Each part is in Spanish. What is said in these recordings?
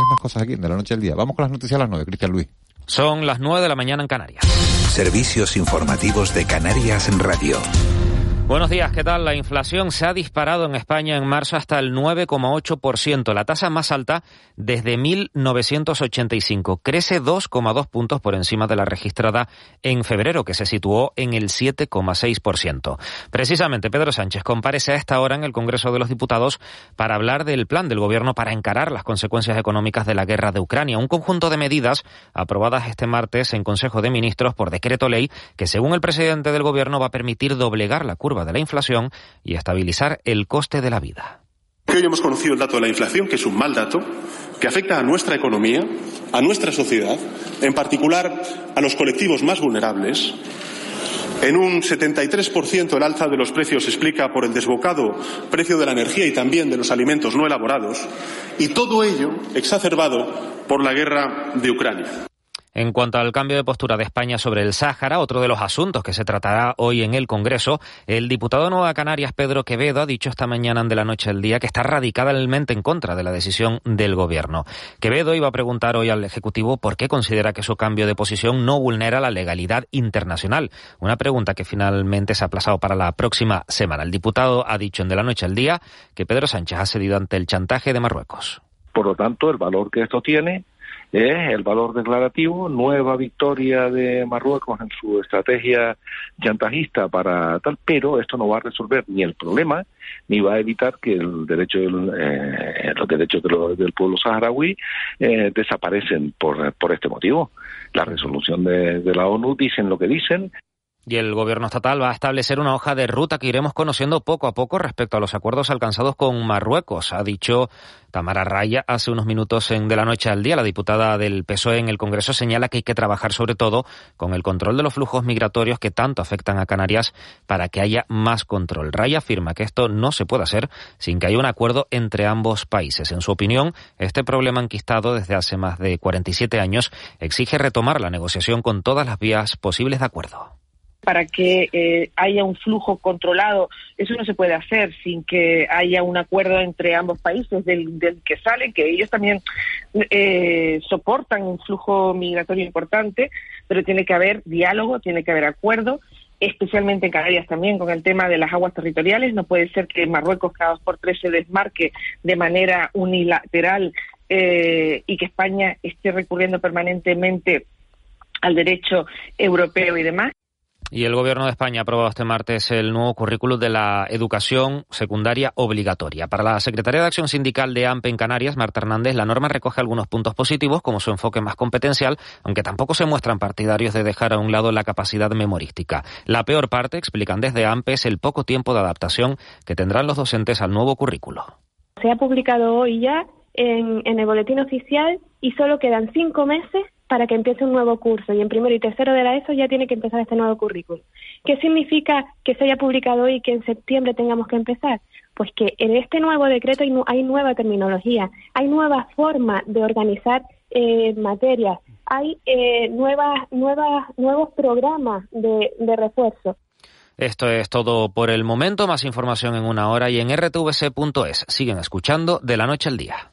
tres más cosas aquí de la noche al día. Vamos con las noticias a las nueve, Cristian Luis. Son las nueve de la mañana en Canarias. Servicios informativos de Canarias en Radio. Buenos días, ¿qué tal? La inflación se ha disparado en España en marzo hasta el 9,8%, la tasa más alta desde 1985. Crece 2,2 puntos por encima de la registrada en febrero, que se situó en el 7,6%. Precisamente, Pedro Sánchez comparece a esta hora en el Congreso de los Diputados para hablar del plan del Gobierno para encarar las consecuencias económicas de la guerra de Ucrania, un conjunto de medidas aprobadas este martes en Consejo de Ministros por decreto ley que, según el presidente del Gobierno, va a permitir doblegar la curva de la inflación y estabilizar el coste de la vida. Hoy hemos conocido el dato de la inflación, que es un mal dato, que afecta a nuestra economía, a nuestra sociedad, en particular a los colectivos más vulnerables. En un 73% el alza de los precios se explica por el desbocado precio de la energía y también de los alimentos no elaborados, y todo ello exacerbado por la guerra de Ucrania. En cuanto al cambio de postura de España sobre el Sáhara, otro de los asuntos que se tratará hoy en el Congreso, el diputado Nueva Canarias, Pedro Quevedo, ha dicho esta mañana de la noche al día que está radicalmente en contra de la decisión del Gobierno. Quevedo iba a preguntar hoy al Ejecutivo por qué considera que su cambio de posición no vulnera la legalidad internacional. Una pregunta que finalmente se ha aplazado para la próxima semana. El diputado ha dicho en de la noche al día que Pedro Sánchez ha cedido ante el chantaje de Marruecos. Por lo tanto, el valor que esto tiene es el valor declarativo, nueva victoria de Marruecos en su estrategia chantajista para tal, pero esto no va a resolver ni el problema ni va a evitar que el derecho eh, los derechos del pueblo saharaui eh, desaparecen por, por este motivo. La resolución de, de la ONU dicen lo que dicen, y el gobierno estatal va a establecer una hoja de ruta que iremos conociendo poco a poco respecto a los acuerdos alcanzados con Marruecos, ha dicho Tamara Raya hace unos minutos en De la Noche al Día. La diputada del PSOE en el Congreso señala que hay que trabajar sobre todo con el control de los flujos migratorios que tanto afectan a Canarias para que haya más control. Raya afirma que esto no se puede hacer sin que haya un acuerdo entre ambos países. En su opinión, este problema enquistado desde hace más de 47 años exige retomar la negociación con todas las vías posibles de acuerdo para que eh, haya un flujo controlado. Eso no se puede hacer sin que haya un acuerdo entre ambos países del, que salen, que ellos también eh, soportan un flujo migratorio importante, pero tiene que haber diálogo, tiene que haber acuerdo especialmente en Canarias también con el tema de las aguas territoriales. No puede ser que Marruecos cada dos por tres se desmarque de manera unilateral eh, y que España esté recurriendo permanentemente al derecho europeo y demás. Y el Gobierno de España ha aprobado este martes el nuevo currículum de la educación secundaria obligatoria. Para la Secretaría de Acción Sindical de AMPE en Canarias, Marta Hernández, la norma recoge algunos puntos positivos, como su enfoque más competencial, aunque tampoco se muestran partidarios de dejar a un lado la capacidad memorística. La peor parte, explican desde AMPE, es el poco tiempo de adaptación que tendrán los docentes al nuevo currículo. Se ha publicado hoy ya en, en el boletín oficial y solo quedan cinco meses para que empiece un nuevo curso y en primero y tercero de la ESO ya tiene que empezar este nuevo currículum. ¿Qué significa que se haya publicado hoy y que en septiembre tengamos que empezar? Pues que en este nuevo decreto hay, nueva terminología, hay nueva forma de organizar eh, materias, hay eh, nuevas, nuevas, nuevos programas de, de refuerzo. Esto es todo por el momento. Más información en una hora y en rtvc.es. Siguen escuchando de la noche al día.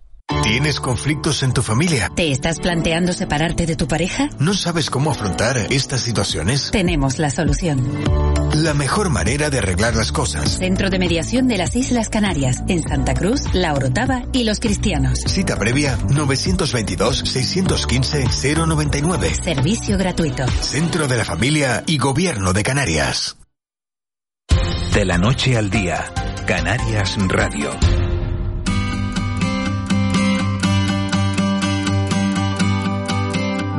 ¿Tienes conflictos en tu familia? ¿Te estás planteando separarte de tu pareja? ¿No sabes cómo afrontar estas situaciones? Tenemos la solución. La mejor manera de arreglar las cosas. Centro de Mediación de las Islas Canarias, en Santa Cruz, La Orotava y Los Cristianos. Cita previa 922-615-099. Servicio gratuito. Centro de la Familia y Gobierno de Canarias. De la noche al día, Canarias Radio.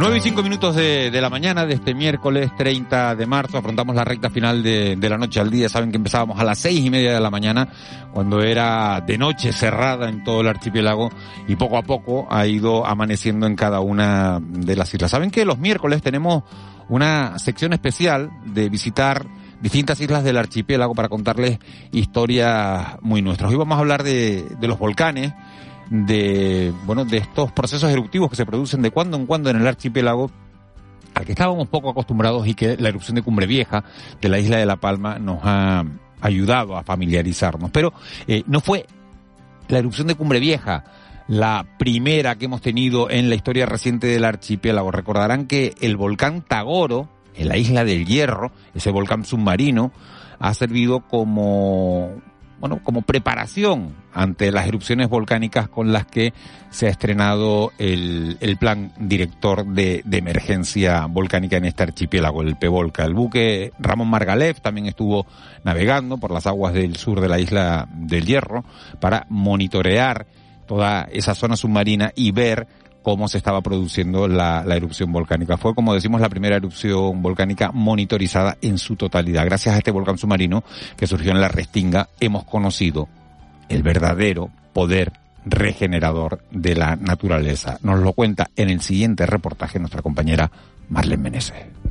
9 y 5 minutos de, de, la mañana de este miércoles 30 de marzo. Afrontamos la recta final de, de, la noche al día. Saben que empezábamos a las seis y media de la mañana, cuando era de noche cerrada en todo el archipiélago y poco a poco ha ido amaneciendo en cada una de las islas. Saben que los miércoles tenemos una sección especial de visitar distintas islas del archipiélago para contarles historias muy nuestras. Hoy vamos a hablar de, de los volcanes de, bueno, de estos procesos eruptivos que se producen de cuando en cuando en el archipiélago al que estábamos poco acostumbrados y que la erupción de Cumbre Vieja de la isla de La Palma nos ha ayudado a familiarizarnos. Pero eh, no fue la erupción de Cumbre Vieja la primera que hemos tenido en la historia reciente del archipiélago. Recordarán que el volcán Tagoro, en la isla del Hierro, ese volcán submarino, ha servido como bueno, como preparación ante las erupciones volcánicas con las que se ha estrenado el, el plan director de, de, emergencia volcánica en este archipiélago, el PEVOLCA. El buque Ramón Margalef también estuvo navegando por las aguas del sur de la isla del Hierro para monitorear toda esa zona submarina y ver cómo se estaba produciendo la, erupción volcánica. Fue, como decimos, la primera erupción volcánica monitorizada en su totalidad. Gracias a este volcán submarino que surgió en la Restinga, hemos conocido el verdadero poder regenerador de la naturaleza. Nos lo cuenta en el siguiente reportaje nuestra compañera Marlene Meneses.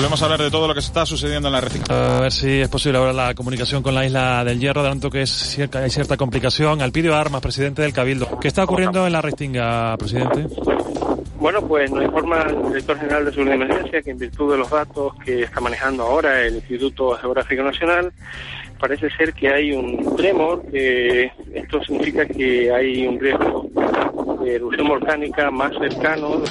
Volvemos a hablar de todo lo que está sucediendo en la red. A ver si es posible ahora la comunicación con la isla del Hierro, adelanto que es cierta, hay cierta complicación. Alpidio Armas, presidente del Cabildo. ¿Qué está ocurriendo en la Restinga, presidente? Bueno, pues nos informa el director general de Seguridad de Emergencia que en virtud de los datos que está manejando ahora el Instituto Geográfico Nacional, parece ser que hay un tremor, que esto significa que hay un riesgo de erupción volcánica más cercano.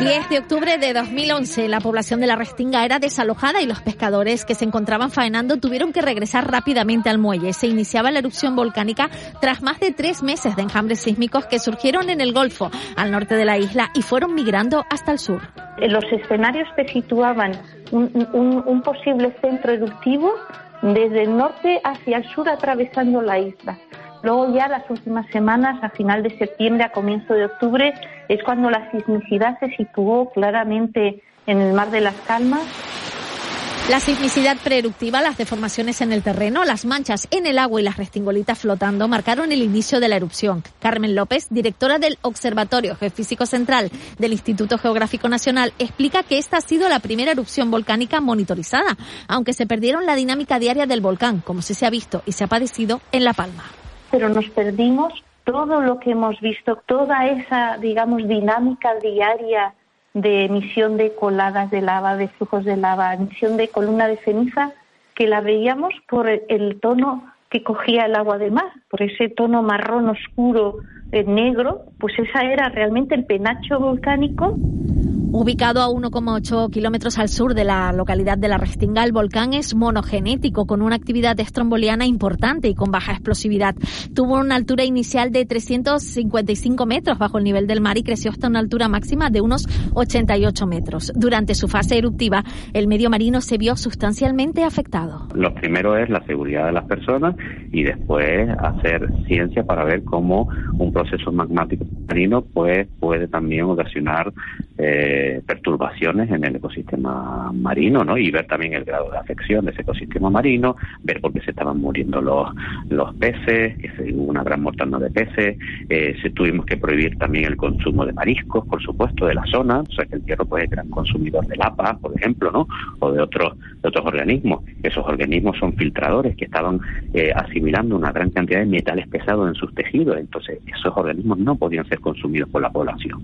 10 de octubre de 2011, la población de la Restinga era desalojada y los pescadores que se encontraban faenando tuvieron que regresar rápidamente al muelle. Se iniciaba la erupción volcánica tras más de tres meses de enjambres sísmicos que surgieron en el Golfo, al norte de la isla, y fueron migrando hasta el sur. Los escenarios te situaban un, un, un posible centro eruptivo desde el norte hacia el sur atravesando la isla. Luego ya las últimas semanas, a final de septiembre, a comienzo de octubre, es cuando la sismicidad se situó claramente en el Mar de las Calmas. La sismicidad preeruptiva, las deformaciones en el terreno, las manchas en el agua y las restingolitas flotando marcaron el inicio de la erupción. Carmen López, directora del Observatorio Geofísico Central del Instituto Geográfico Nacional, explica que esta ha sido la primera erupción volcánica monitorizada, aunque se perdieron la dinámica diaria del volcán, como se ha visto y se ha padecido en La Palma pero nos perdimos todo lo que hemos visto, toda esa, digamos, dinámica diaria de emisión de coladas de lava, de flujos de lava, emisión de columna de ceniza, que la veíamos por el tono que cogía el agua de mar, por ese tono marrón oscuro, eh, negro, pues esa era realmente el penacho volcánico Ubicado a 1,8 kilómetros al sur de la localidad de La Restinga, el volcán es monogenético, con una actividad estromboliana importante y con baja explosividad. Tuvo una altura inicial de 355 metros bajo el nivel del mar y creció hasta una altura máxima de unos 88 metros. Durante su fase eruptiva, el medio marino se vio sustancialmente afectado. Lo primero es la seguridad de las personas y después hacer ciencia para ver cómo un proceso magmático marino pues, puede también ocasionar eh, perturbaciones en el ecosistema marino, ¿no? Y ver también el grado de afección de ese ecosistema marino, ver por qué se estaban muriendo los, los peces, que se, hubo una gran mortandad de peces, eh, se tuvimos que prohibir también el consumo de mariscos, por supuesto, de la zona, o sea que el hierro pues es gran consumidor de lapa, por ejemplo, ¿no? O de otros, de otros organismos. Esos organismos son filtradores que estaban eh, asimilando una gran cantidad de metales pesados en sus tejidos, entonces esos organismos no podían ser consumidos por la población.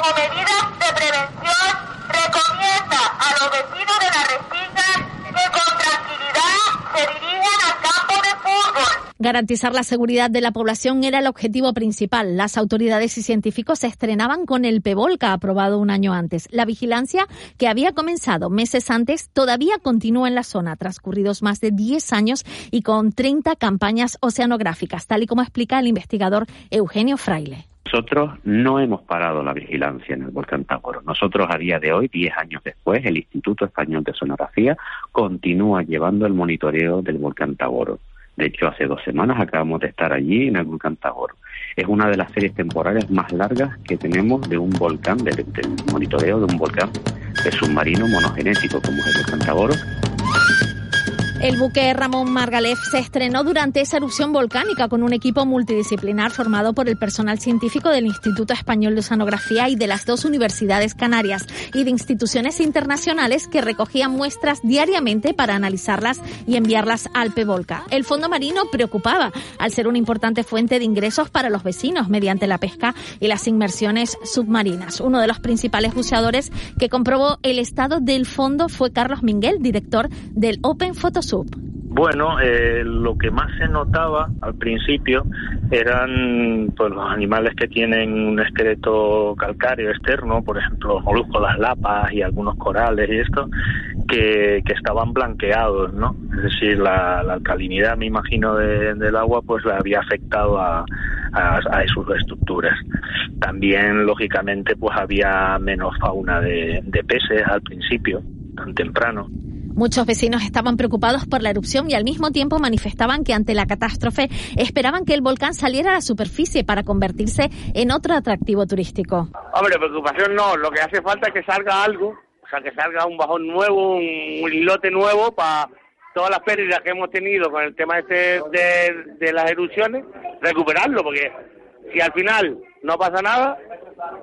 Como medidas de prevención, recomienda a los vecinos de la Restinga que con tranquilidad se dirijan al campo de fútbol. Garantizar la seguridad de la población era el objetivo principal. Las autoridades y científicos se estrenaban con el PEVOLCA aprobado un año antes. La vigilancia, que había comenzado meses antes, todavía continúa en la zona, transcurridos más de 10 años y con 30 campañas oceanográficas, tal y como explica el investigador Eugenio Fraile. Nosotros no hemos parado la vigilancia en el volcán Taboro. Nosotros a día de hoy, 10 años después, el Instituto Español de Sonografía continúa llevando el monitoreo del volcán Taboro. De hecho, hace dos semanas acabamos de estar allí en el volcán Taboro. Es una de las series temporales más largas que tenemos de un volcán, del, monitoreo de un volcán de submarino monogenético como es el volcán Taboro. El buque Ramón Margalef se estrenó durante esa erupción volcánica con un equipo multidisciplinar formado por el personal científico del Instituto Español de Oceanografía y de las dos universidades canarias y de instituciones internacionales que recogían muestras diariamente para analizarlas y enviarlas al Pevolca. El fondo marino preocupaba al ser una importante fuente de ingresos para los vecinos mediante la pesca y las inmersiones submarinas. Uno de los principales buceadores que comprobó el estado del fondo fue Carlos Minguel, director del Open Photos bueno, eh, lo que más se notaba al principio eran pues, los animales que tienen un esqueleto calcáreo externo, por ejemplo, los moluscos, las lapas y algunos corales y esto, que, estaban blanqueados, ¿no? Es decir, la, alcalinidad, me imagino, del agua, pues le había afectado a, a, sus estructuras. También, lógicamente, pues había menos fauna de peces al principio, tan temprano. Muchos vecinos estaban preocupados por la erupción y al mismo tiempo manifestaban que ante la catástrofe esperaban que el volcán saliera a la superficie para convertirse en otro atractivo turístico. Hombre, preocupación no, lo que hace falta es que salga algo, o sea, que salga un bajón nuevo, un, islote nuevo para todas las pérdidas que hemos tenido con el tema este de, de las erupciones, recuperarlo, porque si al final no pasa nada,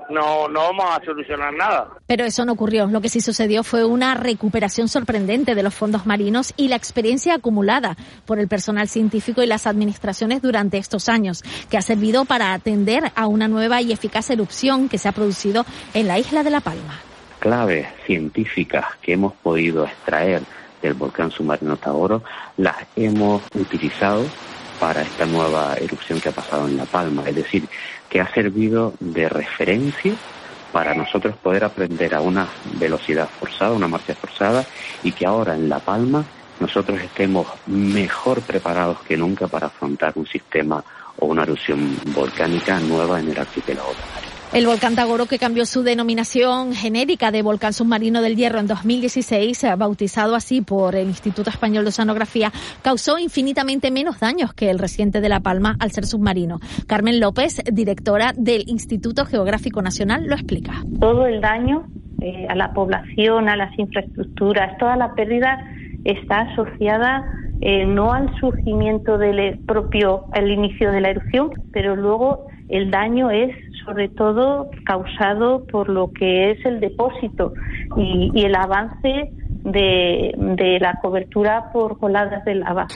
no, no vamos a solucionar nada. Pero eso no ocurrió. Lo que sí sucedió fue una recuperación sorprendente de los fondos marinos y la experiencia acumulada por el personal científico y las administraciones durante estos años, que ha servido para atender a una nueva y eficaz erupción que se ha producido en la isla de La Palma. Claves científicas que hemos podido extraer del volcán submarino Taboro las hemos utilizado para esta nueva erupción que ha pasado en La Palma. Es decir, que ha servido de referencia para nosotros poder aprender a una velocidad forzada, una marcha forzada, y que ahora en La Palma nosotros estemos mejor preparados que nunca para afrontar un sistema o una erupción volcánica nueva en el archipiélago canario. El volcán Tagoro, que cambió su denominación genérica de volcán submarino del Hierro en 2016, eh, bautizado así por el Instituto Español de Oceanografía, causó infinitamente menos daños que el reciente de La Palma al ser submarino. Carmen López, directora del Instituto Geográfico Nacional, lo explica. Todo el daño eh, a la población, a las infraestructuras, toda la pérdida está asociada eh, no al surgimiento del propio, el inicio de la erupción, pero luego el daño es sobre todo causado por lo que es el depósito y, y el avance de, de la cobertura por coladas de lava.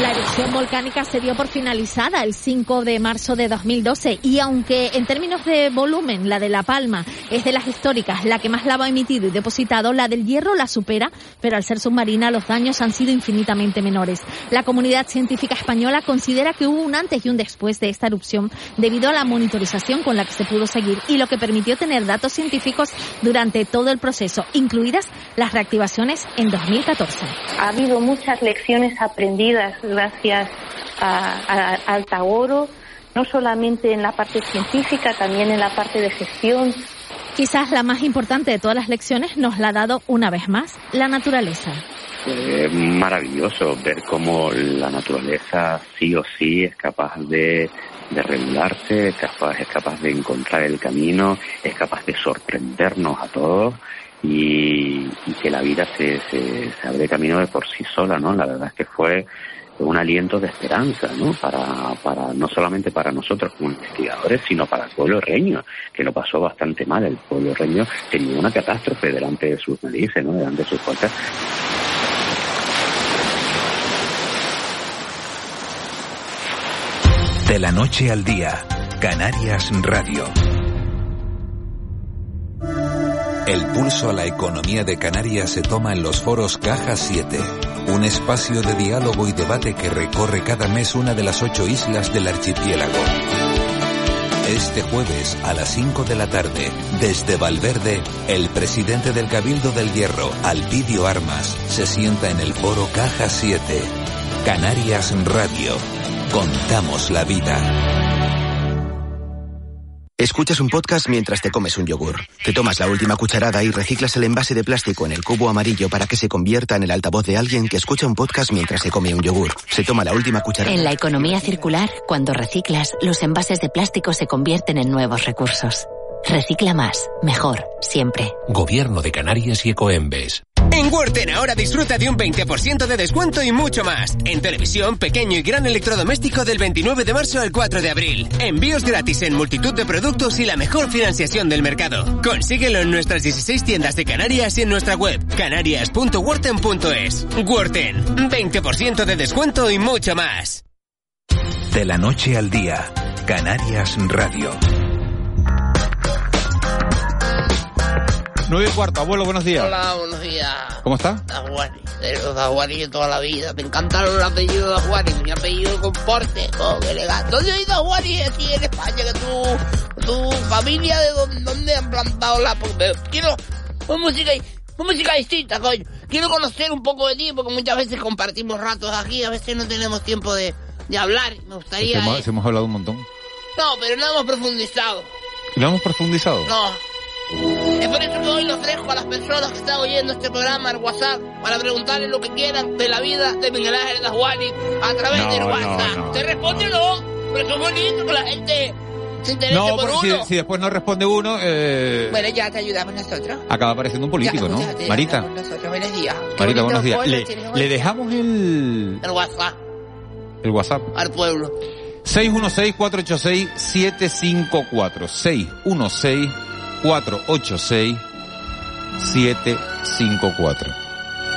La erupción volcánica se dio por finalizada el 5 de marzo de 2012 y aunque en términos de volumen la de La Palma es de las históricas la que más lava ha emitido y depositado, la del Hierro la supera, pero al ser submarina los daños han sido infinitamente menores. La comunidad científica española considera que hubo un antes y un después de esta erupción debido a la monitorización con la que se pudo seguir y lo que permitió tener datos científicos durante todo el proceso, incluidas las reactivaciones en 2014. Ha habido muchas lecciones aprendidas gracias a, al Tagoro, no solamente en la parte científica, también en la parte de gestión. Quizás la más importante de todas las lecciones nos la ha dado una vez más la naturaleza. Es maravilloso ver cómo la naturaleza sí o sí es capaz de, de regularse, es capaz, es capaz de encontrar el camino, es capaz de sorprendernos a todos y, y que la vida se, se, abre camino de por sí sola, ¿no? La verdad es que fue un aliento de esperanza, ¿no? Para, para, no solamente para nosotros como investigadores, sino para el pueblo reño, que lo pasó bastante mal. El pueblo reño tenía una catástrofe delante de sus narices, ¿no? Delante de sus puertas. De la noche al día, Canarias Radio. El pulso a la economía de Canarias se toma en los foros Caja 7, un espacio de diálogo y debate que recorre cada mes una de las ocho islas del archipiélago. Este jueves a las 5 de la tarde, desde Valverde, el presidente del Cabildo del Hierro, Alpidio Armas, se sienta en el foro Caja 7. Canarias Radio. Contamos la vida. Escuchas un podcast mientras te comes un yogur. Te tomas la última cucharada y reciclas el envase de plástico en el cubo amarillo para que se convierta en el altavoz de alguien que escucha un podcast mientras se come un yogur. Se toma la última cucharada. En la economía circular, cuando reciclas, los envases de plástico se convierten en nuevos recursos. Recicla más, mejor, siempre. Gobierno de Canarias y Ecoembes. En Worten ahora disfruta de un 20% de descuento y mucho más. En televisión, pequeño y gran electrodoméstico del 29 de marzo al 4 de abril. Envíos gratis en multitud de productos y la mejor financiación del mercado. Consíguelo en nuestras 16 tiendas de Canarias y en nuestra web canarias.worten.es. Worten, 20% de descuento y mucho más. De la noche al día, Canarias Radio. 9 y cuarto, abuelo, buenos días. Hola, buenos días. ¿Cómo está? Dajuani, de los Dajuani de toda la vida. Me encantaron los apellidos Dajuani, mi apellido con porte, con elegancia. ¿Dónde hay Dajuani aquí en España? Que tu, tu familia, ¿de dónde, dónde han plantado la...? Porque quiero una música, una música distinta, coño. Quiero conocer un poco de ti, porque muchas veces compartimos ratos aquí, a veces no tenemos tiempo de, de hablar. Me gustaría... Sí, hemos, eh, hablado un montón. No, pero no hemos profundizado. ¿Lo hemos profundizado? No. Es por eso que hoy los dejo a las personas que están oyendo este programa en WhatsApp para preguntarles lo que quieran de la vida de Miguel Ángel Dajuani a través No, del no, WhatsApp. no. ¿Te responde o no? Pero es bonito que la gente se interese No, por uno. si, si después no responde uno, eh, Bueno, ya te ayudamos nosotros. acaba apareciendo un político, Ya, ¿no? Marita, estamos Nosotros, buenos días. Qué Marita, buenos días. Le, dejamos el, El WhatsApp el WhatsApp. al pueblo. 616-486-754. 616-486-754.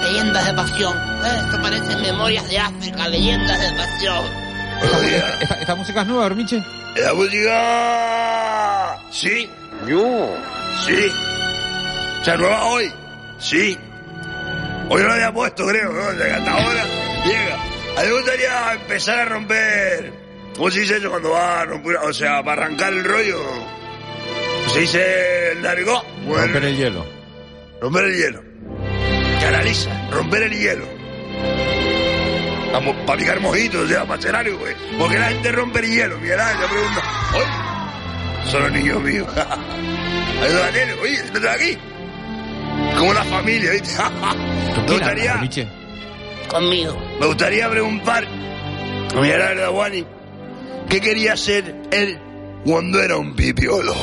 Leyendas de pasión. Eh, Esto parece memorias de África, leyendas de pasión. ¿Esta, esta- esta música es nueva, Bermiche? La música. Sí. Yo. Sí. ¿Se nueva hoy? Sí. Hoy no la había puesto, creo, ¿no? Hasta ahora llega. A mí me gustaría empezar a romper. ¿Cómo se dice eso cuando va a romper? O sea, para arrancar el rollo. Se dice el largo. Romper el hielo. Romper el hielo. Canaliza, romper el hielo. Vamos, para picar mojitos, o sea, para hacer algo, pues. Porque la gente rompe el hielo, mira, se pregunta. Oye, son los niños míos. Ayuda a tele, oye, ¿estás aquí? Como una familia, ¿viste? me gustaría? Conmigo. me gustaría preguntar a Miguel Ángel Daguani qué quería ser él cuando era un pipiolo.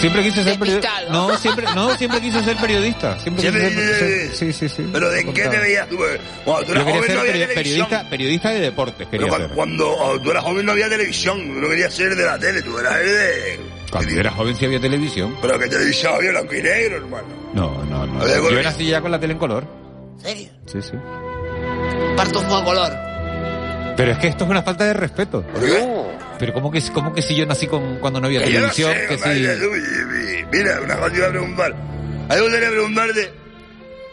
Siempre quise ser periodista. No, siempre, no, siempre quise ser periodista. Siempre, Siempre quise ser Sí, sí, sí. ¿Pero de qué te veías tú? Cuando tú eras joven ser no había peri- televisión. periodista, periodista de deportes. Quería cuando, ser. cuando oh, tú eras joven no había televisión, tú no querías ser de la tele, tú eras de... Cuando yo era joven sí había televisión. Pero que televisión había blanco y negro, hermano. No, no, no. Había Yo nací ya con la tele en color. ¿Serio? Sí, sí. Parto fuego a color. Pero es que esto es una falta de respeto. ¿Por qué? Pero ¿cómo que, cómo que si yo nací con, cuando no había Que yo no televisión? sé, que si... mira, una cosa te iba a preguntar. A mí me gustaría preguntarte,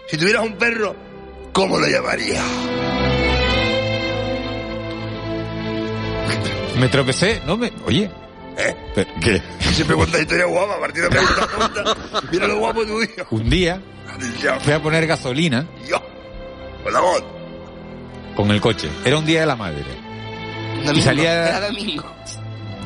si tuvieras un perro, ¿cómo lo llamarías? Me tropecé, no me... Oye. ¿Eh? ¿Qué? Siempre cuentas historias guapas, a partir de preguntas tontas. Mira lo guapo tuyo. Un día fui a poner gasolina Yo, con la voz. con el coche. Era un día de la madre. Y salía... Era domingo.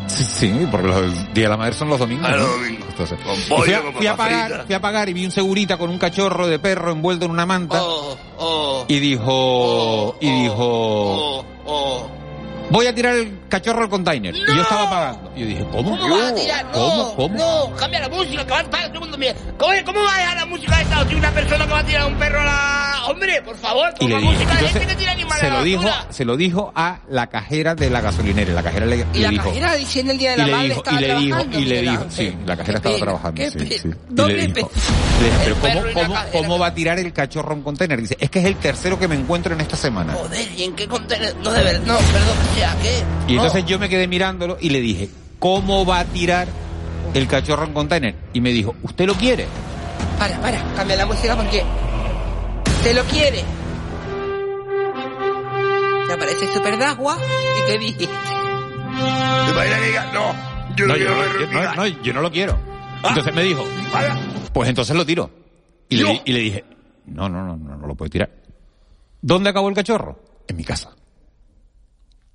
Sí, sí, porque los días de la madre son los domingos. Ah, los domingos. Entonces, pollo, fui, a, fui a pagar, fui a pagar y vi un segurita con un cachorro de perro envuelto en una manta Oh, oh, y dijo, y dijo, oh, oh. Voy a tirar el cachorro al container. Y yo estaba pagando. Y yo dije, ¿cómo? ¿Cómo vas a tirar? No, ¿Cómo? ¿Cómo? no, cambia la música, que va a para todo el mundo. ¿cómo, ¿Cómo va a dejar la música esta? Si una persona que va a tirar un perro a la... Hombre, por favor, Y dije, música de gente que tira animales se lo dijo, se lo dijo a la cajera de la gasolinera. Y La cajera le, Y le la dijo, cajera diciendo el día de y la le madre dijo, estaba y le dijo, y le dijo, sí, la cajera estaba trabajando, sí, sí. Y le dijo, pero ¿cómo, y cómo, cómo va a tirar el cachorro a un container? Dice, es que es el tercero que me encuentro en esta semana. Joder, ¿y en qué contenedor? No, de verdad, no, perdón, Y No. entonces yo me quedé mirándolo y le dije, ¿cómo va a tirar el cachorro en container? Y me dijo, ¿usted lo quiere? Para, para, cambia la música porque... ¿Te lo quiere? Te aparece super dagua y qué dijiste. ¿Te imaginas que digas, no, yo No, yo no, yo- no, gato"? no, yo no lo quiero. Entonces me dijo, pues entonces lo tiro. Y le, y le dije, no, no, no, no, no lo puedo tirar. ¿Dónde acabó el cachorro? En mi casa.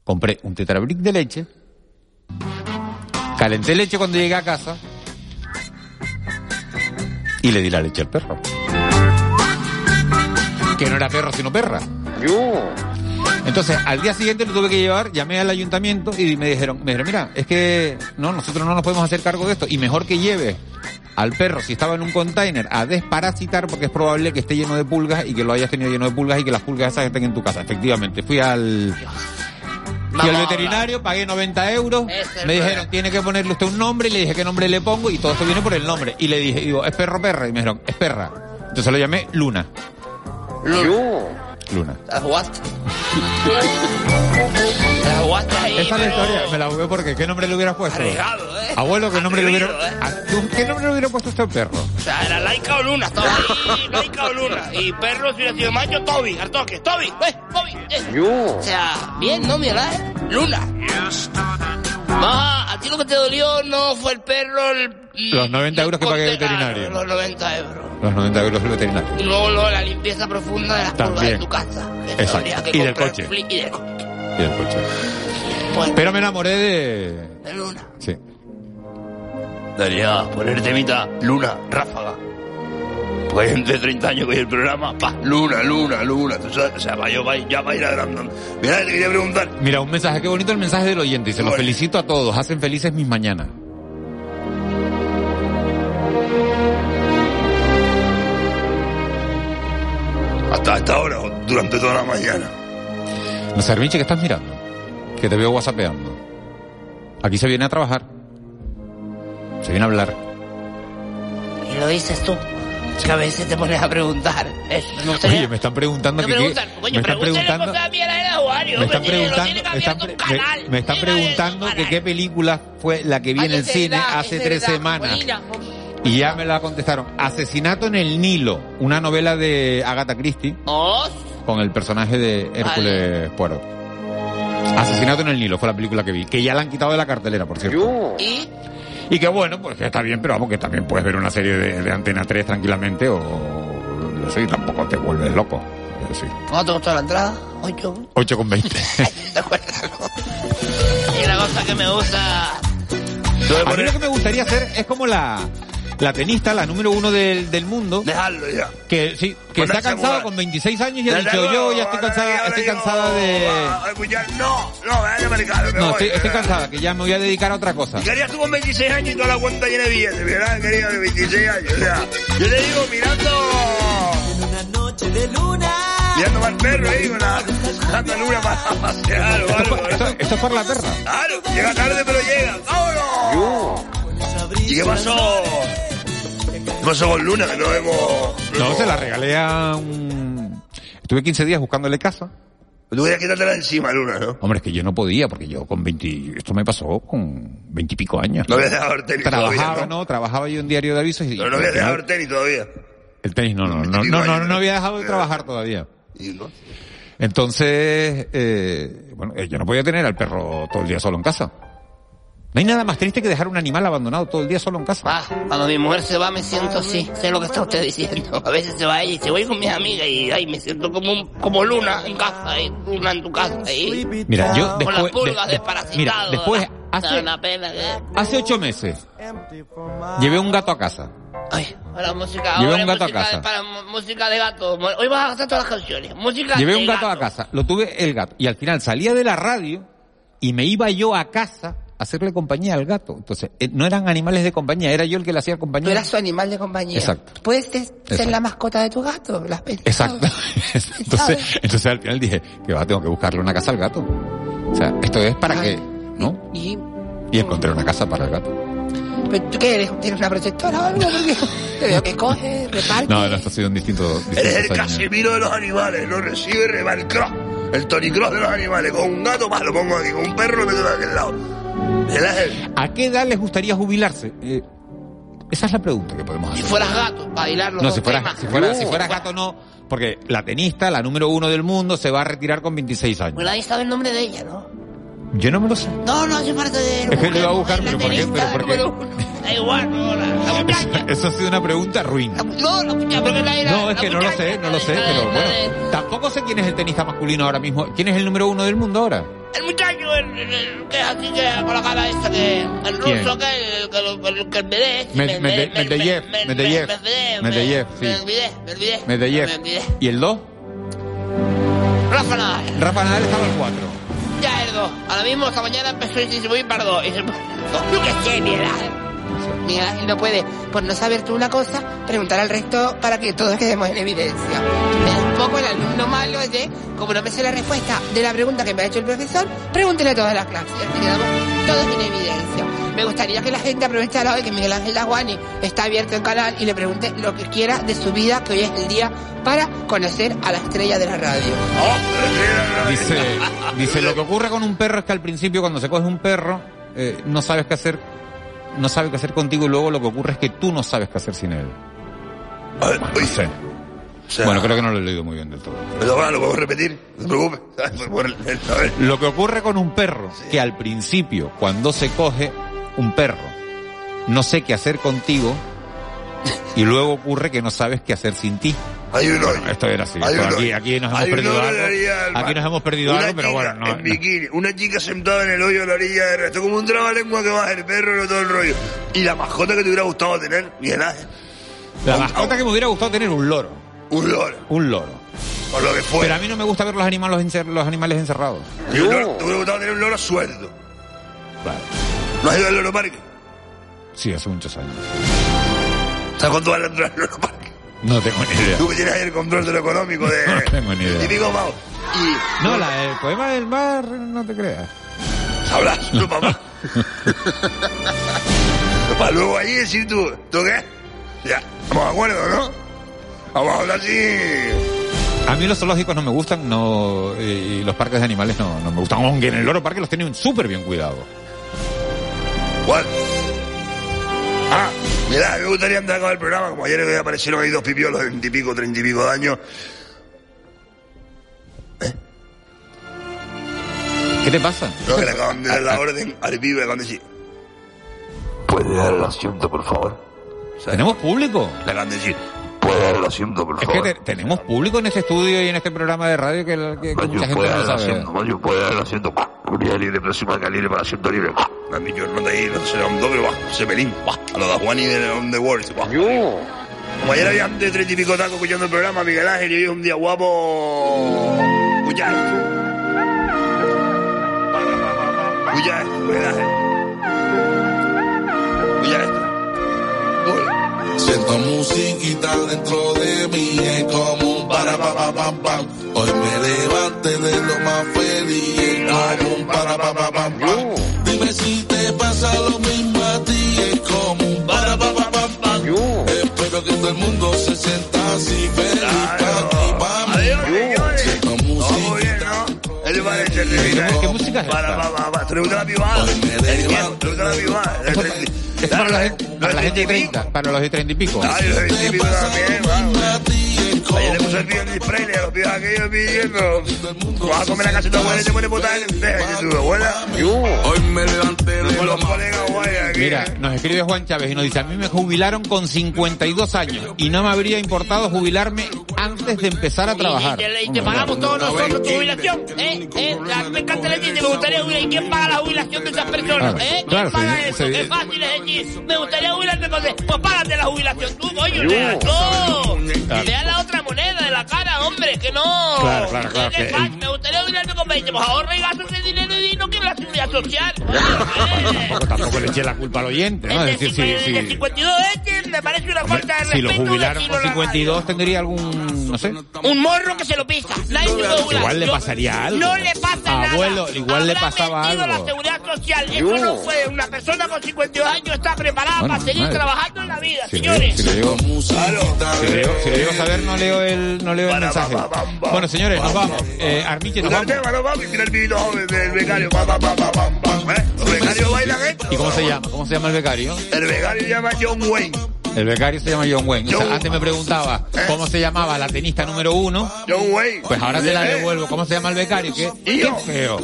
Compré un tetrabric de leche, calenté leche cuando llegué a casa y le di la leche al perro. Que no era perro, sino perra. Entonces, al día siguiente lo tuve que llevar, llamé al ayuntamiento y me dijeron, me dijeron, mira, es que no, nosotros no nos podemos hacer cargo de esto y mejor que lleve al perro, si estaba en un container, a desparasitar porque es probable que esté lleno de pulgas y que lo hayas tenido lleno de pulgas y que las pulgas esas estén en tu casa. Efectivamente, fui al... Fui al veterinario, pagué 90 euros, Ese es el me dijeron, problema. tiene que ponerle usted un nombre, y le dije qué nombre le pongo, y todo esto viene por el nombre. Y le dije, digo, ¿es perro perra? Y me dijeron, es perra. Entonces lo llamé Luna. Luna. ¿Te la jugaste? ¿Te la ahí? Es la historia, me la jugué porque ¿qué nombre le hubieras puesto? Arriesgado, ¿eh? Abuelo, ¿qué nombre le hubiera ¿eh? ¿A tú ¿Qué nombre le hubiera puesto usted al perro? O sea, era Laika o Luna, estaba ahí, Laika o Luna. Y perro, si hubiera sido macho, Toby, al toque. Toby, eh, Toby, eh. O sea, bien, ¿no? Mira, ¿eh? Luna. A ti lo que te dolió no fue el perro, el... Los 90 euros que pagué ah, veterinario. Los 90 euros. Los 90 euros del veterinario. No, no, la limpieza profunda de las También. de tu casa. Exacto. Y del coche. Y del coche. Y el coche. Bueno, Pero me enamoré de... de Luna. Sí. Daría poner temita Luna, Ráfaga. Porque hay de 30 años que el programa, pa, Luna, Luna, Luna. Tú sabes, o sea, va, yo, va, ya va a ir agrandando. Mira, te quería preguntar. Mira, un mensaje, qué bonito el mensaje del oyente. Y se los Bueno. felicito a todos. Hacen felices mis mañanas. Hasta esta hora, durante toda la mañana. No sé, Arminche, ¿qué estás mirando? Que te veo whatsappeando. Aquí se viene a trabajar. Se viene a hablar. Y lo dices tú. Que a veces te pones a preguntar. Me Oye, me están preguntando ¿Qué que preguntan? Me están preguntando me están preguntando me, me están preguntando que qué película fue la que vi en el es cine hace es tres semanas. Y ya me la contestaron. Asesinato en el Nilo, una novela de Agatha Christie Oh, con el personaje de Hércules Poirot. Asesinato en el Nilo fue la película que vi, que ya la han quitado de la cartelera, por cierto. ¿Y? Y que bueno, pues que está bien, pero vamos, que también puedes ver una serie de, de Antena 3 tranquilamente o no sé, y tampoco te vuelves loco. ¿Cuánto te costó la entrada? Ocho. 8 con 20. ¿Te acuerdas? Y una cosa que me gusta... A mí lo que me gustaría hacer es como la, la tenista, la número uno del, del mundo. Dejarlo ya. Que sí, que Ponerse está cansada con 26 años y ha dicho yo ya estoy cansada, estoy digo, cansada de... no, no, No, estoy, estoy cansada, que ya me voy a dedicar a otra cosa. Querías tú con 26 años y toda la cuenta llena de billetes, ¿verdad? Quería de 26 años, o sea, yo le digo mirando... Una noche de luna. Mirando más perro ahí con la Santa Luna para pasear o algo. Esto, esto es por la perra. Claro, llega tarde pero llega, ¡vámonos! ¿Y qué pasó? ¿Qué pasó con Luna? Que no hemos... No, se la regalé a un... Estuve 15 días buscándole casa. Tú querías quitártela encima, Luna, ¿no? Hombre, es que yo no podía, porque yo con 20... Esto me pasó con 20 y pico años. No habías dejado el tenis Trabajaba, todavía, ¿no? Trabajaba yo en diario de avisos y... Pero no habías dejado el tenis todavía. El tenis, no, no, no, no, no, no había dejado de trabajar todavía. ¿Y no? Entonces, eh, bueno, eh, yo no podía tener al perro todo el día solo en casa. No hay nada más triste que dejar un animal abandonado todo el día solo en casa. Ah, cuando mi mujer se va me siento así. Sé lo que está usted diciendo. A veces se va ella y se voy con mis amigas y ay, me siento como un, como Luna en casa, ¿eh? Luna en tu casa. ¿eh? Mira, yo Con después... las pulgas de- de- mira, después, Da hace, una pena que... hace ocho meses, llevé un gato a casa. Ay, para música, Llevé un gato a casa. De, para música de gato. Hoy vas a gastar todas las canciones. Música Llevé de un gato a casa, lo tuve el gato. Y al final salía de la radio y me iba yo a casa hacerle compañía al gato. Entonces, eh, no eran animales de compañía, era yo el que le hacía Tú compañía. eras su animal de compañía. Exacto. Puedes ser Exacto. la mascota de tu gato. Las. Exacto. entonces, entonces al final dije, que va, tengo que buscarle una casa al gato. O sea, esto es para que, ¿no? Y, Y encontré una casa para el gato. ¿pero ¿Tú qué eres? ¿Tienes una protectora o algo? Porque te veo que coge, reparte. No, no, esto ha sido en distintos, Eres el. Casimiro de los animales, no recibe reba, el cross, el Tony Cross de los animales. Con un gato más lo pongo aquí, con un perro lo meto de aquel lado. ¿A qué edad les gustaría jubilarse? Eh, esa es la pregunta que podemos Si hacer. fueras gato, bailar los No, dos si fueras, temas. si, fuera, Uh, si fueras gato no, porque la tenista, la número uno del mundo, se va a retirar con 26 años. Bueno, nadie sabe el nombre de ella, ¿no? Yo no me lo sé. No, no hace parte de... Es que lo iba a buscar, pero ¿por qué? Pero ¿por qué? Da igual, no, la, la. Eso ha sido una pregunta ruin. No, la la. No, es que no lo sé, no lo sé, pero bueno. Tampoco sé quién es el tenista masculino ahora mismo. ¿Quién es el número uno del mundo ahora? El muchacho, el, el- el que es así que con la cara esta que. El ruso que el que el el Medvedev. Med- Med- Medvedev, Medvedev, sí. Medvedev, Medvedev. Medvedev. Medvedev. ¿Y el 2? Rafa Nadal. Rafa Nadal estaba al 4. Ya 2. Ahora mismo esta mañana empezó y se voy para 2. Y se Yo qué sé, Miguel Ángel. Miguel Ángel no puede, por no saber tú una cosa, preguntar al resto para que todos quedemos en evidencia. Es un poco el alumno malo de, como no me sé la respuesta de la pregunta que me ha hecho el profesor, pregúntele a todas las clases. Todos en evidencia. Me gustaría que la gente aprovechara hoy que Miguel Ángel Daguani está abierto en canal y le pregunte lo que quiera de su vida, que hoy es el día para conocer a la estrella de la radio. Dice, dice, lo que ocurre con un perro es que al principio cuando se coge un perro, eh, no sabes qué hacer, no sabe qué hacer contigo y luego lo que ocurre es que tú no sabes qué hacer sin él. No sé. Bueno, creo que no lo he leído muy bien del todo. Pero ahora lo puedo repetir, no te preocupes. A. Lo que ocurre con un perro, que al principio, cuando se coge un perro, no sé qué hacer contigo, y luego ocurre que no sabes qué hacer sin ti. Hay un Bueno, esto era así. Hay esto un aquí, hoyo. aquí nos hemos perdido hoyo algo. Aquí nos hemos perdido Una algo, pero bueno, no, en no. bikini, una chica sentada en el hoyo de la orilla del resto, como un trabalengua que baja el perro y todo el rollo. Y la mascota que te hubiera gustado tener, Miguel Ángel. La mascota que me hubiera gustado tener un loro. Un loro. Un loro. Por lo que fue. Pero a mí no me gusta ver los animales, encer- los animales encerrados. Y un loro, te hubiera gustado tener un loro suelto. ¿No has ido al loro parque? Sí, hace muchos años. ¿Sabes cuánto vale entrar al loro parque? No tengo ni idea. Tú que tienes ahí el control de lo económico de... No tengo ni idea. Y digo, vamos. Y... No, la, el poema del mar, no te creas. Sabrás, tu papá. Para luego allí decir tú, ¿tú qué? Ya, estamos de acuerdo, ¿no? Vamos a hablar así. A mí los zoológicos no me gustan, no, y los parques de animales no, no me gustan, aunque en el Loro Parque los tienen súper bien cuidados. ¿Cuál? Ah, mira, me gustaría entrar con el programa, como ayer que aparecieron ahí dos pipiolos de veintipico, treinta y pico de años. ¿Qué te pasa? No, que le acaban de dar la orden al pibe, le acaban de decir. ¿Puede dar el asiento, por favor? ¿Tenemos público? Le acaban de decir. ¿Puede dar el asiento, por Es que te- tenemos público en este estudio y en este programa de radio que, que- que mucha gente puede no sabe. Mayo, puede asiento. Unidad libre, próxima que libre para asiento libre. Me han dicho el nombre ahí, no sé dónde, va, Cepelín, va, a de Juan y de On The World, va. Como ayer había antes treinta y pico tacos escuchando el programa, Miguel Ángel, y hoy es un día guapo. Escucha esto. Escucha esto, Miguel Ángel. Siento musiquita dentro de mí, es como un para pa pa pam pam. Hoy me levanté de lo más feliz, es como un para pa pa pam pam. Dime si te pasa lo mismo a ti, es como un para pa pa pam pam. Espero que todo el mundo se sienta así feliz pa ti pa mí. Él va a decir, ¿qué música es Para, para, para, ¿te le gusta la ¿te le gusta la pibada? Para gente, para 30, para los de 30 y pico. Ay, los de pico. Ayer le puse el pibe en display y a los pibes aquellos pidiendo. Vas a comer la casa de tu abuela y te pones botar en. Y tu abuela. Hoy me levanté de los colegas guay aquí. Mira, nos escribe Juan Chávez y nos dice, a mí me jubilaron con 52 años y no me habría importado jubilarme antes de empezar a trabajar. Y te, y te pagamos todos nosotros tu jubilación, ¿eh? ¿eh? A mí me encanta el me gustaría jubilar. ¿Y quién paga la jubilación de esas personas? Claro, ¿Eh? ¿Quién claro, paga sí, eso? sí. Qué fácil es decir, me gustaría jubilarte con Pues págate la jubilación tú, coño. Claro. Lea la otra moneda de la cara, hombre, que no. Claro, claro, claro, que el- Me gustaría jubilarte con 20. Pues ahorra y gasta ese dinero y no quiero la seguridad social. Tampoco, tampoco le eché la culpa al oyente, ¿no? Es decir, si, El de si, 52 este me parece una falta de si lo respeto jubilaron con en la 52 tendría algún, no sé. Un morro que se lo pisa. Nadie se puede jubilar. igual le pasaría algo. No le pasa nada. Abuelo, igual le pasaba algo. la seguridad social. Eso no puede. Una persona con 52 años está preparada para seguir trabajando en la vida, señores. si lo digo- si lo digo- si lo digo saber, no leo el, no leo el mensaje. Bueno, señores, nos vamos. Eh, Armiche, nos el vamos. el del becario. Pam, ¿eh? Los becarios bailan esto. ¿Y cómo se llama? ¿Cómo se llama el becario? El becario se llama John Wayne. El becario se llama John Wayne. O sea, John- antes me preguntaba cómo se llamaba la tenista número uno. John Wayne. Pues ahora te la Eh. devuelvo. ¿Cómo se llama el becario? ¿Qué, ¿Y qué feo.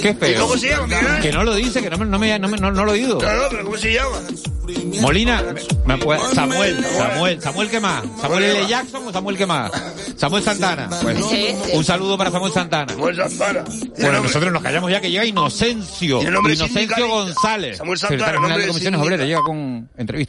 Qué feo. ¿Y cómo se llama, Miguel? Que no lo dice, que no, me- no, me, no, me- no, no lo he oído. No, no, pero ¿cómo se llama? Molina, me Samuel, Samuel, Samuel, ¿qué más? ¿Samuel L. Jackson o Samuel qué más? Samuel Santana. Pues, Sí, sí. un saludo para Samuel Santana. Samuel Santana. Bueno, nosotros nos callamos ya que llega Inocencio. Inocencio sindicalista. González. Samuel secretario Santana, general nombre de comisiones obreras, llega con entrevista.